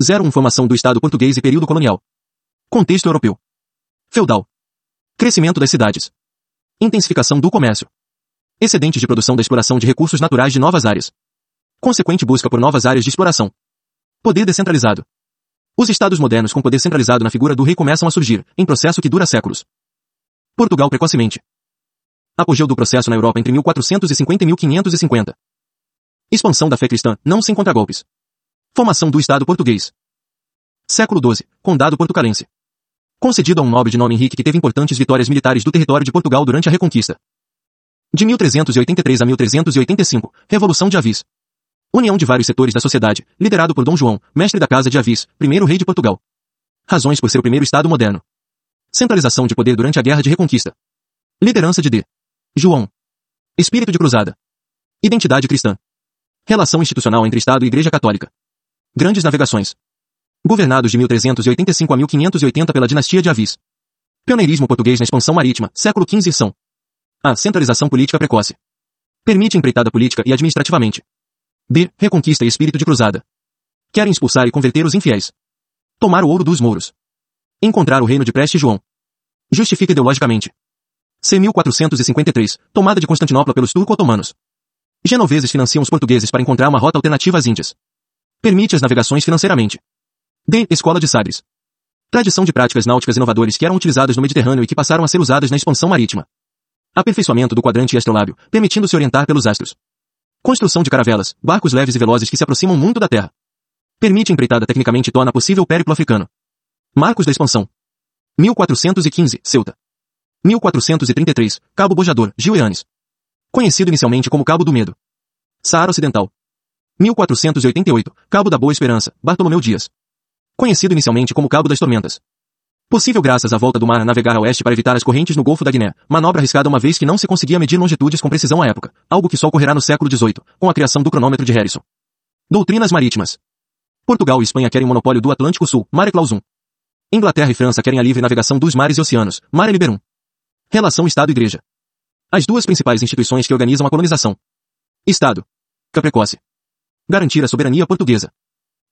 01 Formação do Estado português e período colonial. Contexto europeu. Feudal. Crescimento das cidades. Intensificação do comércio. Excedente de produção da exploração de recursos naturais de novas áreas. Consequente busca por novas áreas de exploração. Poder descentralizado. Os estados modernos com poder centralizado na figura do rei começam a surgir, em processo que dura séculos. Portugal precocemente. Apogeu do processo na Europa entre 1450 e 1550. Expansão da fé cristã, não sem contragolpes. Formação do Estado português. Século XII, Condado portucalense. Concedido a um nobre de nome Henrique que teve importantes vitórias militares do território de Portugal durante a Reconquista. De 1383 a 1385, Revolução de Avis. União de vários setores da sociedade, liderado por Dom João, mestre da Casa de Avis, primeiro rei de Portugal. Razões por ser o primeiro Estado moderno. Centralização de poder durante a Guerra de Reconquista. Liderança de D. João. Espírito de cruzada. Identidade cristã. Relação institucional entre Estado e Igreja Católica. Grandes navegações. Governados de 1385 a 1580 pela dinastia de Avis. Pioneirismo português na expansão marítima, século XV são. A. Centralização política precoce. Permite empreitada política e administrativamente. D. Reconquista e espírito de cruzada. Querem expulsar e converter os infiéis. Tomar o ouro dos mouros. Encontrar o reino de Preste João. Justifica ideologicamente. C. 1453. Tomada de Constantinopla pelos turco-otomanos. Genoveses financiam os portugueses para encontrar uma rota alternativa às Índias. Permite as navegações financeiramente. D. Escola de Sagres. Tradição de práticas náuticas inovadoras que eram utilizadas no Mediterrâneo e que passaram a ser usadas na expansão marítima. Aperfeiçoamento do quadrante astrolábio, permitindo-se orientar pelos astros. Construção de caravelas, barcos leves e velozes que se aproximam muito da Terra. Permite empreitada tecnicamente torna possível o périplo africano. Marcos da Expansão. 1415, Ceuta. 1433, Cabo Bojador, Gileuanes. Conhecido inicialmente como Cabo do Medo. Saara Ocidental. 1488, Cabo da Boa Esperança, Bartolomeu Dias. Conhecido inicialmente como Cabo das Tormentas. Possível graças à volta do mar a navegar a oeste para evitar as correntes no Golfo da Guiné, manobra arriscada uma vez que não se conseguia medir longitudes com precisão à época, algo que só ocorrerá no século XVIII, com a criação do cronômetro de Harrison. Doutrinas marítimas. Portugal e Espanha querem monopólio do Atlântico Sul, Mare Clausum. Inglaterra e França querem a livre navegação dos mares e oceanos, Mare Liberum. Relação Estado-Igreja. As duas principais instituições que organizam a colonização. Estado. Caprecoce. Garantir a soberania portuguesa.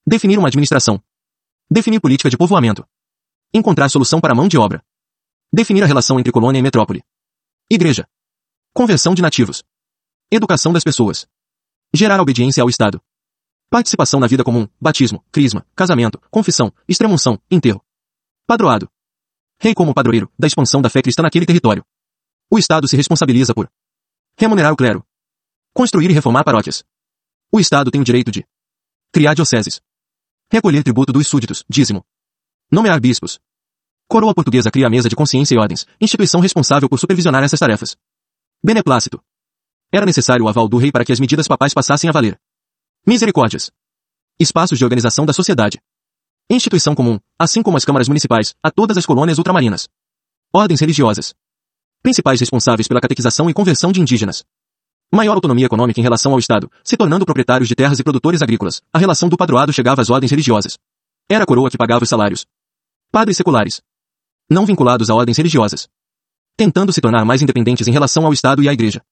Definir uma administração. Definir política de povoamento. Encontrar solução para a mão de obra. Definir a relação entre colônia e metrópole. Igreja. Conversão de nativos. Educação das pessoas. Gerar obediência ao Estado. Participação na vida comum, batismo, crisma, casamento, confissão, extremunção, enterro. Padroado. Rei como padroeiro, da expansão da fé cristã naquele território. O Estado se responsabiliza por remunerar o clero. Construir e reformar paróquias. O Estado tem o direito de criar dioceses. Recolher tributo dos súditos, dízimo. Nomear bispos. Coroa portuguesa cria a mesa de consciência e ordens, instituição responsável por supervisionar essas tarefas. Beneplácito. Era necessário o aval do rei para que as medidas papais passassem a valer. Misericórdias. Espaços de organização da sociedade. Instituição comum, assim como as câmaras municipais, a todas as colônias ultramarinas. Ordens religiosas. Principais responsáveis pela catequização e conversão de indígenas. Maior autonomia econômica em relação ao Estado, se tornando proprietários de terras e produtores agrícolas. A relação do padroado chegava às ordens religiosas. Era a coroa que pagava os salários. Padres seculares. Não vinculados a ordens religiosas. Tentando se tornar mais independentes em relação ao Estado e à Igreja.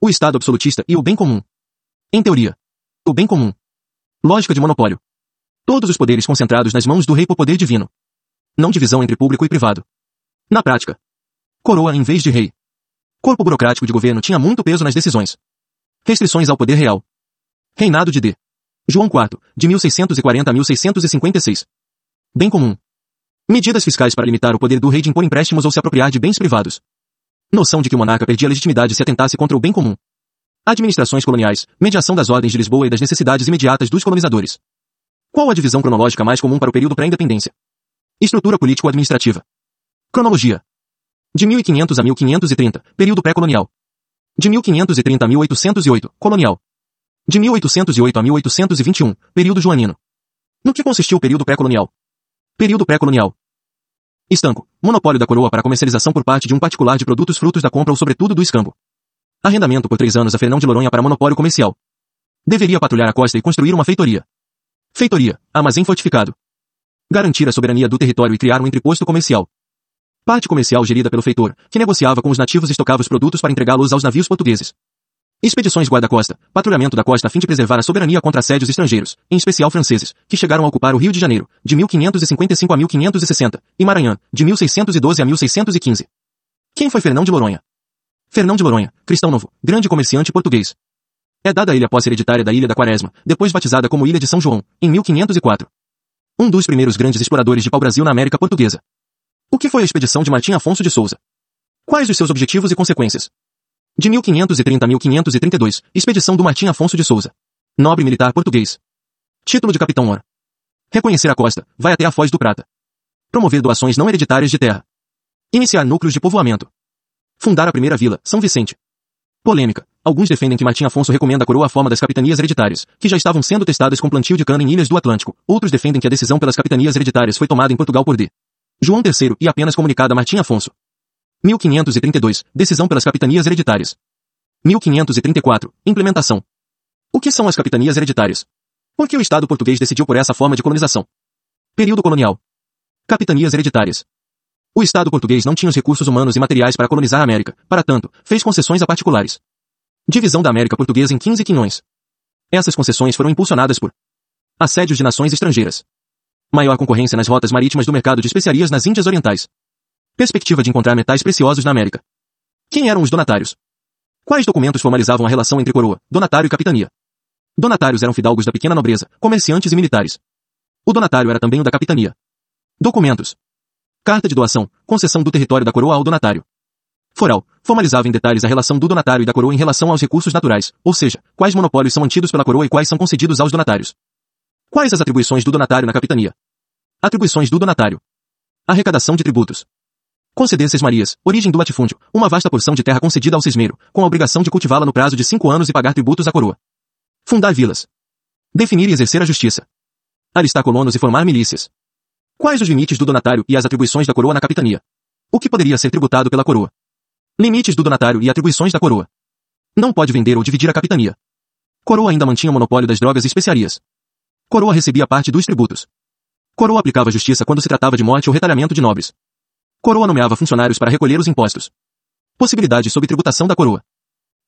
O Estado absolutista e o bem comum. Em teoria. O bem comum. Lógica de monopólio. Todos os poderes concentrados nas mãos do rei por poder divino. Não divisão entre público e privado. Na prática. Coroa em vez de rei. Corpo burocrático de governo tinha muito peso nas decisões. Restrições ao poder real. Reinado de D. João IV, de 1640 a 1656. Bem comum. Medidas fiscais para limitar o poder do rei de impor empréstimos ou se apropriar de bens privados. Noção de que o monarca perdia legitimidade se atentasse contra o bem comum. Administrações coloniais, mediação das ordens de Lisboa e das necessidades imediatas dos colonizadores. Qual a divisão cronológica mais comum para o período pré-independência? Estrutura político-administrativa. Cronologia. De 1500 a 1530, período pré-colonial. De 1530 a 1808, colonial. De 1808 a 1821, período joanino. No que consistiu o período pré-colonial? Período pré-colonial. Estanco. Monopólio da coroa para comercialização por parte de um particular de produtos frutos da compra ou sobretudo do escambo. Arrendamento por três anos a Fernão de Noronha para monopólio comercial. Deveria patrulhar a costa e construir uma feitoria. Feitoria, armazém fortificado. Garantir a soberania do território e criar um entreposto comercial. Parte comercial gerida pelo feitor, que negociava com os nativos e estocava os produtos para entregá-los aos navios portugueses. Expedições guarda-costa, patrulhamento da costa a fim de preservar a soberania contra assédios estrangeiros, em especial franceses, que chegaram a ocupar o Rio de Janeiro, de 1555 a 1560, e Maranhão, de 1612 a 1615. Quem foi Fernão de Noronha? Fernão de Noronha, cristão novo, grande comerciante português. É dada a ele a posse hereditária da Ilha da Quaresma, depois batizada como Ilha de São João, em 1504. Um dos primeiros grandes exploradores de pau-brasil na América Portuguesa. O que foi a expedição de Martim Afonso de Souza? Quais os seus objetivos e consequências? De 1530 a 1532, expedição do Martim Afonso de Souza. Nobre militar português. Título de Capitão Mor. Reconhecer a costa, vai até a Foz do Prata. Promover doações não hereditárias de terra. Iniciar núcleos de povoamento. Fundar a primeira vila, São Vicente. Polêmica. Alguns defendem que Martim Afonso recomenda a coroa à forma das capitanias hereditárias, que já estavam sendo testadas com plantio de cana em ilhas do Atlântico. Outros defendem que a decisão pelas capitanias hereditárias foi tomada em Portugal por D. João III e apenas comunicada a Martim Afonso. 1532. Decisão pelas capitanias hereditárias. 1534. Implementação. O que são as capitanias hereditárias? Por que o Estado português decidiu por essa forma de colonização? Período colonial. Capitanias hereditárias. O Estado português não tinha os recursos humanos e materiais para colonizar a América, para tanto, fez concessões a particulares. Divisão da América Portuguesa em 15 quinhões. Essas concessões foram impulsionadas por assédios de nações estrangeiras. Maior concorrência nas rotas marítimas do mercado de especiarias nas Índias Orientais. Perspectiva de encontrar metais preciosos na América. Quem eram os donatários? Quais documentos formalizavam a relação entre coroa, donatário e capitania? Donatários eram fidalgos da pequena nobreza, comerciantes e militares. O donatário era também o da capitania. Documentos. Carta de doação, concessão do território da coroa ao donatário. Foral, formalizava em detalhes a relação do donatário e da coroa em relação aos recursos naturais, ou seja, quais monopólios são mantidos pela coroa e quais são concedidos aos donatários. Quais as atribuições do donatário na capitania? Atribuições do donatário. Arrecadação de tributos. Conceder Marias, origem do latifúndio, uma vasta porção de terra concedida ao cismeiro, com a obrigação de cultivá-la no prazo de cinco anos e pagar tributos à coroa. Fundar vilas. Definir e exercer a justiça. Alistar colonos e formar milícias. Quais os limites do donatário e as atribuições da coroa na capitania? O que poderia ser tributado pela coroa? Limites do donatário e atribuições da coroa. Não pode vender ou dividir a capitania. Coroa ainda mantinha o monopólio das drogas e especiarias. Coroa recebia parte dos tributos. Coroa aplicava justiça quando se tratava de morte ou retalhamento de nobres. Coroa nomeava funcionários para recolher os impostos. Possibilidades sob tributação da coroa.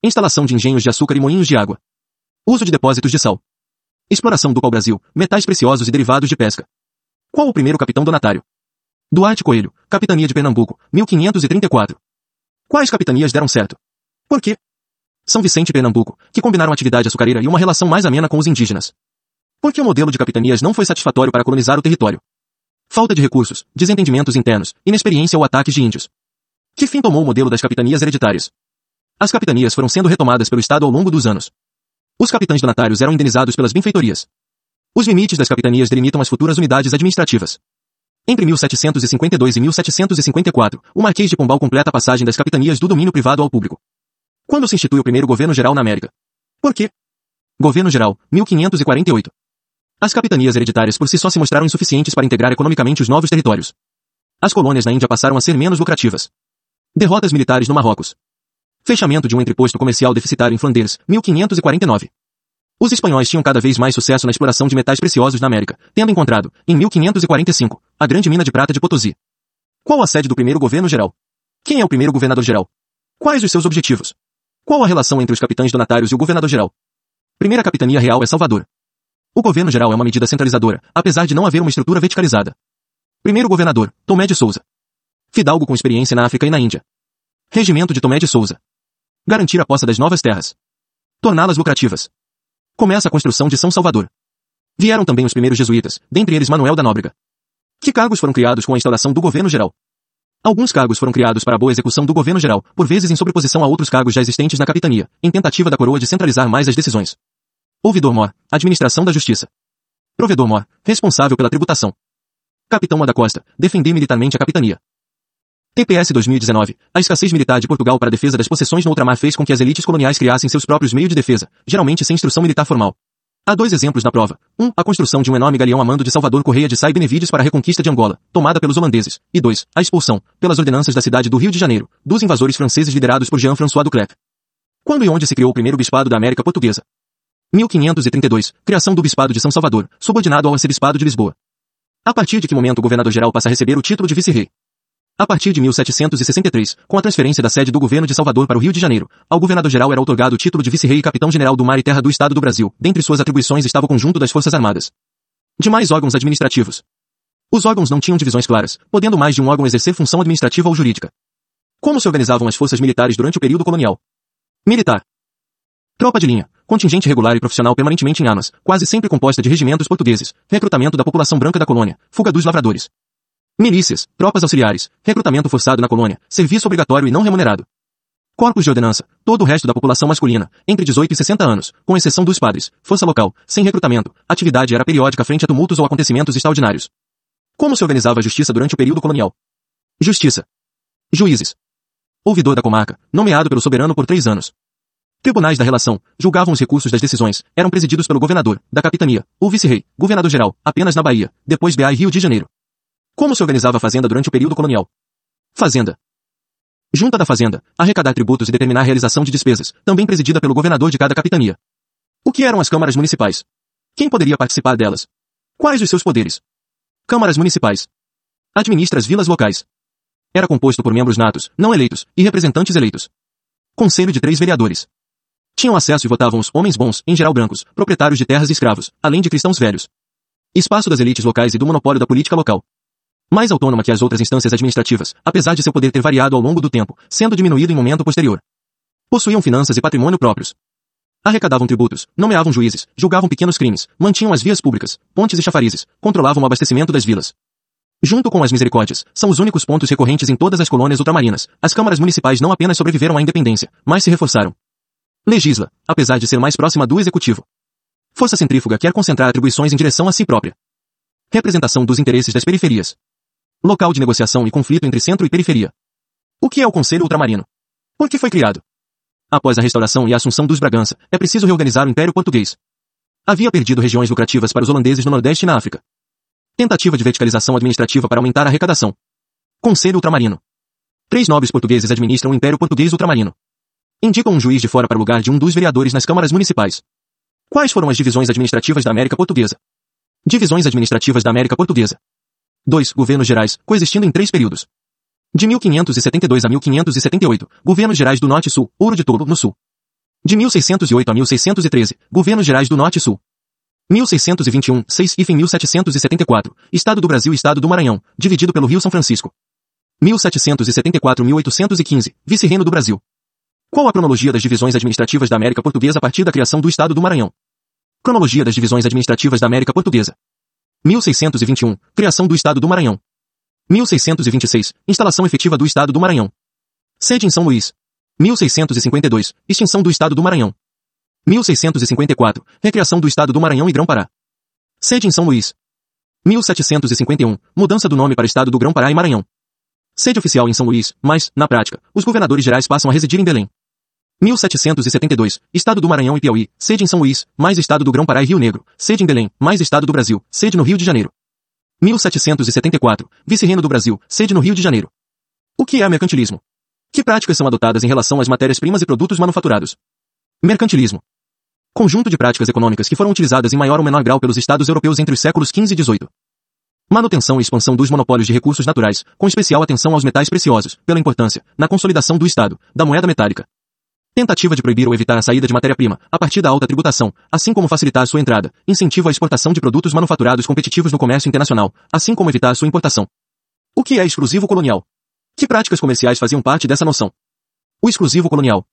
Instalação de engenhos de açúcar e moinhos de água. Uso de depósitos de sal. Exploração do pau-brasil, metais preciosos e derivados de pesca. Qual o primeiro capitão donatário? Duarte Coelho, Capitania de Pernambuco, 1534. Quais capitanias deram certo? Por quê? São Vicente e Pernambuco, que combinaram atividade açucareira e uma relação mais amena com os indígenas. Por que o modelo de capitanias não foi satisfatório para colonizar o território? Falta de recursos, desentendimentos internos, inexperiência ou ataques de índios. Que fim tomou o modelo das capitanias hereditárias? As capitanias foram sendo retomadas pelo Estado ao longo dos anos. Os capitães donatários eram indenizados pelas benfeitorias. Os limites das capitanias delimitam as futuras unidades administrativas. Entre 1752 e 1754, o Marquês de Pombal completa a passagem das capitanias do domínio privado ao público. Quando se institui o primeiro governo geral na América? Por quê? Governo Geral, 1548. As capitanias hereditárias por si só se mostraram insuficientes para integrar economicamente os novos territórios. As colônias na Índia passaram a ser menos lucrativas. Derrotas militares no Marrocos. Fechamento de um entreposto comercial deficitário em Flanders, 1549. Os espanhóis tinham cada vez mais sucesso na exploração de metais preciosos na América, tendo encontrado, em 1545, a grande mina de prata de Potosí. Qual a sede do primeiro governo geral? Quem é o primeiro governador geral? Quais os seus objetivos? Qual a relação entre os capitães donatários e o governador geral? Primeira capitania real é Salvador. O governo geral é uma medida centralizadora, apesar de não haver uma estrutura verticalizada. Primeiro governador, Tomé de Souza. Fidalgo com experiência na África e na Índia. Regimento de Tomé de Souza. Garantir a posse das novas terras. Torná-las lucrativas. Começa a construção de São Salvador. Vieram também os primeiros jesuítas, dentre eles Manuel da Nóbrega. Que cargos foram criados com a instalação do governo geral? Alguns cargos foram criados para a boa execução do governo geral, por vezes em sobreposição a outros cargos já existentes na capitania, em tentativa da coroa de centralizar mais as decisões. Ouvidor-mor, administração da justiça. Provedor-mor, responsável pela tributação. Capitão da Costa, defender militarmente a capitania. TPS 2019, a escassez militar de Portugal para a defesa das possessões no ultramar fez com que as elites coloniais criassem seus próprios meios de defesa, geralmente sem instrução militar formal. Há dois exemplos na prova. Um, a construção de um enorme galeão a mando de Salvador Correia de Sá e Benevides para a reconquista de Angola, tomada pelos holandeses. E dois, a expulsão, pelas ordenanças da cidade do Rio de Janeiro, dos invasores franceses liderados por Jean-François Duclerc. Quando e onde se criou o primeiro bispado da América Portuguesa? 1532, criação do Bispado de São Salvador, subordinado ao Arcebispado de Lisboa. A partir de que momento o governador-geral passa a receber o título de vice-rei? A partir de 1763, com a transferência da sede do governo de Salvador para o Rio de Janeiro, ao governador-geral era otorgado o título de vice-rei e capitão-general do mar e terra do Estado do Brasil. Dentre suas atribuições estava o conjunto das Forças Armadas. Demais órgãos administrativos. Os órgãos não tinham divisões claras, podendo mais de um órgão exercer função administrativa ou jurídica. Como se organizavam as forças militares durante o período colonial? Militar. Tropa de linha, contingente regular e profissional permanentemente em armas, quase sempre composta de regimentos portugueses, recrutamento da população branca da colônia, fuga dos lavradores. Milícias, tropas auxiliares, recrutamento forçado na colônia, serviço obrigatório e não remunerado. Corpos de ordenança, todo o resto da população masculina, entre 18 e 60 anos, com exceção dos padres, força local, sem recrutamento, atividade era periódica frente a tumultos ou acontecimentos extraordinários. Como se organizava a justiça durante o período colonial? Justiça. Juízes. Ouvidor da comarca, nomeado pelo soberano por três anos. Tribunais da relação, julgavam os recursos das decisões, eram presididos pelo governador, da capitania, o vice-rei, governador-geral, apenas na Bahia, depois BA e Rio de Janeiro. Como se organizava a fazenda durante o período colonial? Fazenda. Junta da Fazenda, arrecadar tributos e determinar a realização de despesas, também presidida pelo governador de cada capitania. O que eram as câmaras municipais? Quem poderia participar delas? Quais os seus poderes? Câmaras municipais. Administra as vilas locais. Era composto por membros natos, não eleitos, e representantes eleitos. Conselho de três vereadores. Tinham acesso e votavam os homens bons, em geral brancos, proprietários de terras e escravos, além de cristãos velhos. Espaço das elites locais e do monopólio da política local. Mais autônoma que as outras instâncias administrativas, apesar de seu poder ter variado ao longo do tempo, sendo diminuído em momento posterior. Possuíam finanças e patrimônio próprios. Arrecadavam tributos, nomeavam juízes, julgavam pequenos crimes, mantinham as vias públicas, pontes e chafarizes, controlavam o abastecimento das vilas. Junto com as misericórdias, são os únicos pontos recorrentes em todas as colônias ultramarinas. As câmaras municipais não apenas sobreviveram à independência, mas se reforçaram. Legisla, apesar de ser mais próxima do executivo. Força centrífuga quer concentrar atribuições em direção a si própria. Representação dos interesses das periferias. Local de negociação e conflito entre centro e periferia. O que é o Conselho Ultramarino? Por que foi criado? Após a restauração e a assunção dos Bragança, é preciso reorganizar o Império Português. Havia perdido regiões lucrativas para os holandeses no Nordeste e na África. Tentativa de verticalização administrativa para aumentar a arrecadação. Conselho Ultramarino. Três nobres portugueses administram o Império Português Ultramarino. Indicam um juiz de fora para o lugar de um dos vereadores nas câmaras municipais. Quais foram as divisões administrativas da América Portuguesa? Divisões administrativas da América Portuguesa. 2. Governos gerais, coexistindo em três períodos. De 1572 a 1578, Governos Gerais do Norte e Sul, Ouro de Touro, no Sul. De 1608 a 1613, Governos Gerais do Norte e Sul. 1621, 6 e fim 1774, Estado do Brasil e Estado do Maranhão, dividido pelo Rio São Francisco. 1774-1815, Vice-Reino do Brasil. Qual a cronologia das divisões administrativas da América Portuguesa a partir da criação do Estado do Maranhão? Cronologia das divisões administrativas da América Portuguesa. 1621, criação do Estado do Maranhão. 1626, instalação efetiva do Estado do Maranhão. Sede em São Luís. 1652, extinção do Estado do Maranhão. 1654, recriação do Estado do Maranhão e Grão-Pará. Sede em São Luís. 1751, mudança do nome para Estado do Grão-Pará e Maranhão. Sede oficial em São Luís, mas, na prática, os governadores gerais passam a residir em Belém. 1772, Estado do Maranhão e Piauí, sede em São Luís, mais Estado do Grão-Pará e Rio Negro, sede em Belém, mais Estado do Brasil, sede no Rio de Janeiro. 1774, Vice-Reino do Brasil, sede no Rio de Janeiro. O que é mercantilismo? Que práticas são adotadas em relação às matérias-primas e produtos manufaturados? Mercantilismo. Conjunto de práticas econômicas que foram utilizadas em maior ou menor grau pelos Estados europeus entre os séculos XV e XVIII. Manutenção e expansão dos monopólios de recursos naturais, com especial atenção aos metais preciosos, pela importância, na consolidação do Estado, da moeda metálica, Tentativa de proibir ou evitar a saída de matéria-prima, a partir da alta tributação, assim como facilitar sua entrada. Incentivo à exportação de produtos manufaturados competitivos no comércio internacional, assim como evitar sua importação. O que é exclusivo colonial? Que práticas comerciais faziam parte dessa noção? O exclusivo colonial.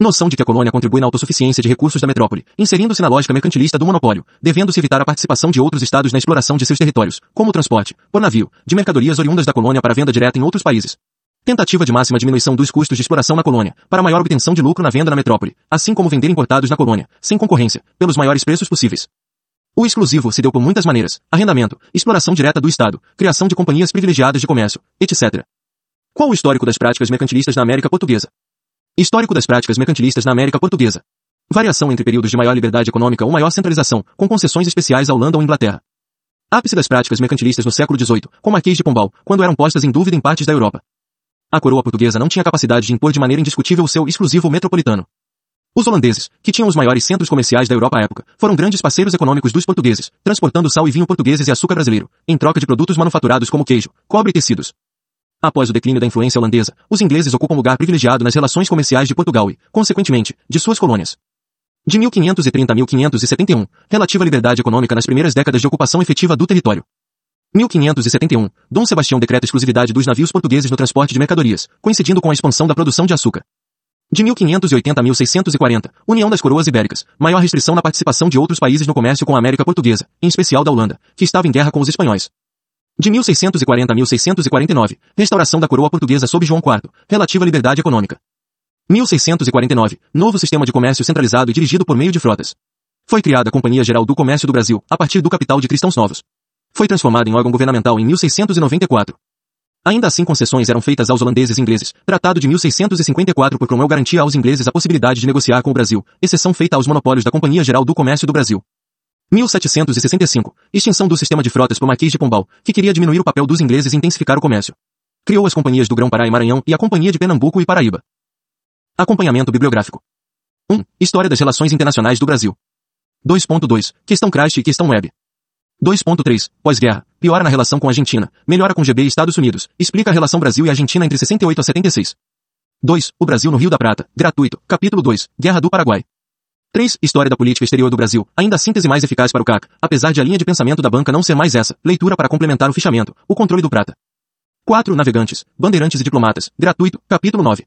Noção de que a colônia contribui na autossuficiência de recursos da metrópole, inserindo-se na lógica mercantilista do monopólio, devendo-se evitar a participação de outros estados na exploração de seus territórios, como o transporte, por navio, de mercadorias oriundas da colônia para venda direta em outros países. Tentativa de máxima diminuição dos custos de exploração na colônia, para maior obtenção de lucro na venda na metrópole, assim como vender importados na colônia, sem concorrência, pelos maiores preços possíveis. O exclusivo se deu por muitas maneiras, arrendamento, exploração direta do Estado, criação de companhias privilegiadas de comércio, etc. Qual o histórico das práticas mercantilistas na América Portuguesa? Histórico das práticas mercantilistas na América Portuguesa. Variação entre períodos de maior liberdade econômica ou maior centralização, com concessões especiais à Holanda ou Inglaterra. Ápice das práticas mercantilistas no século XVIII, com Marquês de Pombal, quando eram postas em dúvida em partes da Europa. A coroa portuguesa não tinha capacidade de impor de maneira indiscutível o seu exclusivo metropolitano. Os holandeses, que tinham os maiores centros comerciais da Europa à época, foram grandes parceiros econômicos dos portugueses, transportando sal e vinho portugueses e açúcar brasileiro, em troca de produtos manufaturados como queijo, cobre e tecidos. Após o declínio da influência holandesa, os ingleses ocupam lugar privilegiado nas relações comerciais de Portugal e, consequentemente, de suas colônias. De 1530 a 1571, relativa liberdade econômica nas primeiras décadas de ocupação efetiva do território. 1571, Dom Sebastião decreta exclusividade dos navios portugueses no transporte de mercadorias, coincidindo com a expansão da produção de açúcar. De 1580 a 1640, União das Coroas Ibéricas, maior restrição na participação de outros países no comércio com a América Portuguesa, em especial da Holanda, que estava em guerra com os espanhóis. De 1640 a 1649, restauração da coroa portuguesa sob João IV, relativa à liberdade econômica. 1649, novo sistema de comércio centralizado e dirigido por meio de frotas. Foi criada a Companhia Geral do Comércio do Brasil, a partir do capital de cristãos novos. Foi transformada em órgão governamental em 1694. Ainda assim concessões eram feitas aos holandeses e ingleses. Tratado de 1654 por Cromwell garantia aos ingleses a possibilidade de negociar com o Brasil, exceção feita aos monopólios da Companhia Geral do Comércio do Brasil. 1765. Extinção do sistema de frotas por Marquês de Pombal, que queria diminuir o papel dos ingleses e intensificar o comércio. Criou as companhias do Grão-Pará e Maranhão e a Companhia de Pernambuco e Paraíba. Acompanhamento bibliográfico. 1. História das Relações Internacionais do Brasil. 2.2. Questão Christ e Questão Web. 2.3. Pós-guerra. Piora na relação com a Argentina. Melhora com GB e Estados Unidos. Explica a relação Brasil e Argentina entre 68 a 76. 2. O Brasil no Rio da Prata. Gratuito. Capítulo 2. Guerra do Paraguai. 3. História da política exterior do Brasil. Ainda a síntese mais eficaz para o CAC, apesar de a linha de pensamento da banca não ser mais essa. Leitura para complementar o fichamento. O controle do prata. 4. Navegantes, bandeirantes e diplomatas. Gratuito. Capítulo 9.